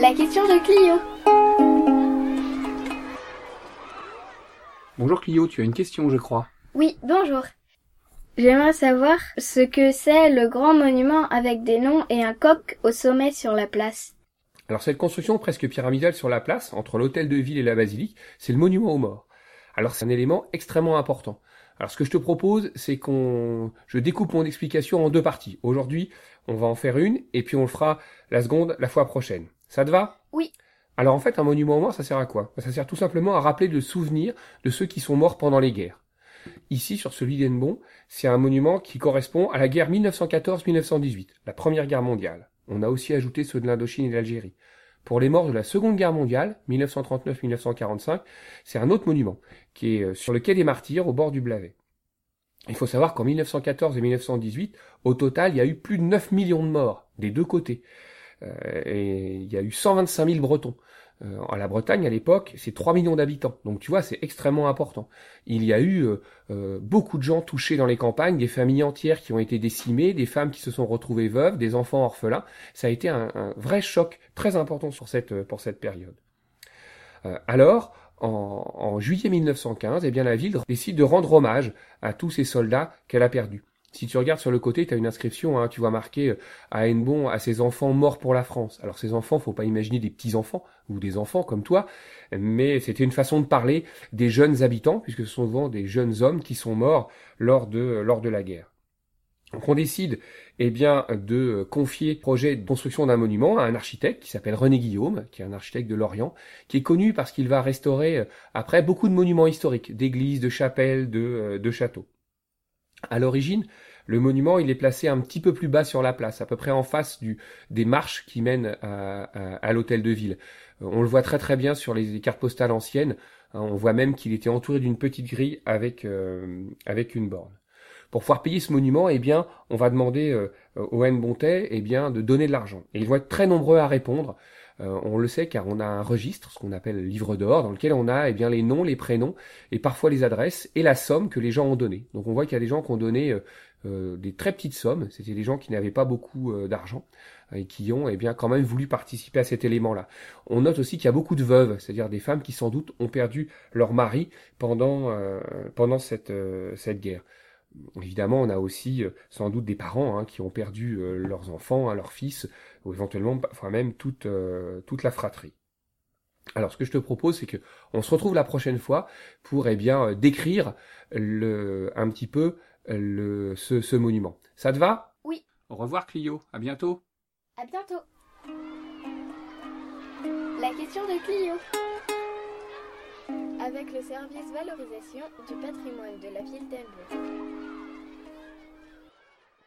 La question de Clio. Bonjour Clio, tu as une question, je crois. Oui, bonjour. J'aimerais savoir ce que c'est le grand monument avec des noms et un coq au sommet sur la place. Alors cette construction presque pyramidale sur la place, entre l'hôtel de ville et la basilique, c'est le monument aux morts. Alors c'est un élément extrêmement important. Alors ce que je te propose, c'est qu'on, je découpe mon explication en deux parties. Aujourd'hui, on va en faire une, et puis on le fera la seconde la fois prochaine. Ça te va? Oui. Alors en fait, un monument aux morts, ça sert à quoi? Ça sert tout simplement à rappeler le souvenir de ceux qui sont morts pendant les guerres. Ici, sur celui d'Enbon, c'est un monument qui correspond à la guerre 1914-1918, la première guerre mondiale. On a aussi ajouté ceux de l'Indochine et de l'Algérie. Pour les morts de la Seconde Guerre mondiale, 1939-1945, c'est un autre monument, qui est euh, sur le quai des Martyrs, au bord du Blavet. Il faut savoir qu'en 1914 et 1918, au total, il y a eu plus de 9 millions de morts, des deux côtés. Euh, et il y a eu 125 000 Bretons. Euh, à la Bretagne, à l'époque, c'est 3 millions d'habitants. Donc tu vois, c'est extrêmement important. Il y a eu euh, euh, beaucoup de gens touchés dans les campagnes, des familles entières qui ont été décimées, des femmes qui se sont retrouvées veuves, des enfants orphelins. Ça a été un, vrai choc très important sur cette, pour cette période. alors, en, en, juillet 1915, eh bien, la ville décide de rendre hommage à tous ces soldats qu'elle a perdus. Si tu regardes sur le côté, tu as une inscription, hein, tu vois marqué euh, à Hennebon à ses enfants morts pour la France. Alors ces enfants, faut pas imaginer des petits enfants ou des enfants comme toi, mais c'était une façon de parler des jeunes habitants, puisque ce sont souvent des jeunes hommes qui sont morts lors de lors de la guerre. Donc on décide eh bien de confier le projet de construction d'un monument à un architecte qui s'appelle René Guillaume, qui est un architecte de Lorient, qui est connu parce qu'il va restaurer euh, après beaucoup de monuments historiques, d'églises, de chapelles, de, euh, de châteaux. À l'origine, le monument, il est placé un petit peu plus bas sur la place, à peu près en face du, des marches qui mènent à, l'hôtel de ville. Euh, on le voit très très bien sur les cartes postales anciennes. Hein, on voit même qu'il était entouré d'une petite grille avec, euh, avec une borne. Pour pouvoir payer ce monument, eh bien, on va demander euh, au N Bontet eh bien, de donner de l'argent. Et ils vont être très nombreux à répondre. Euh, on le sait car on a un registre, ce qu'on appelle le livre d'or, dans lequel on a eh bien, les noms, les prénoms et parfois les adresses et la somme que les gens ont donnée. Donc on voit qu'il y a des gens qui ont donné euh, euh, des très petites sommes, c'était des gens qui n'avaient pas beaucoup d'argent et qui ont eh bien quand même voulu participer à cet élément-là. On note aussi qu'il y a beaucoup de veuves, c'est-à-dire des femmes qui sans doute ont perdu leur mari pendant pendant cette cette guerre. Évidemment, on a aussi sans doute des parents hein, qui ont perdu leurs enfants, hein, leurs fils, ou éventuellement enfin même toute, euh, toute la fratrie. Alors ce que je te propose, c'est que on se retrouve la prochaine fois pour eh bien euh, décrire le, un petit peu le, ce, ce monument. Ça te va? Oui. Au revoir Clio, à bientôt. À bientôt. La question de Clio. Avec le service valorisation du patrimoine de la ville d'Elbeuf.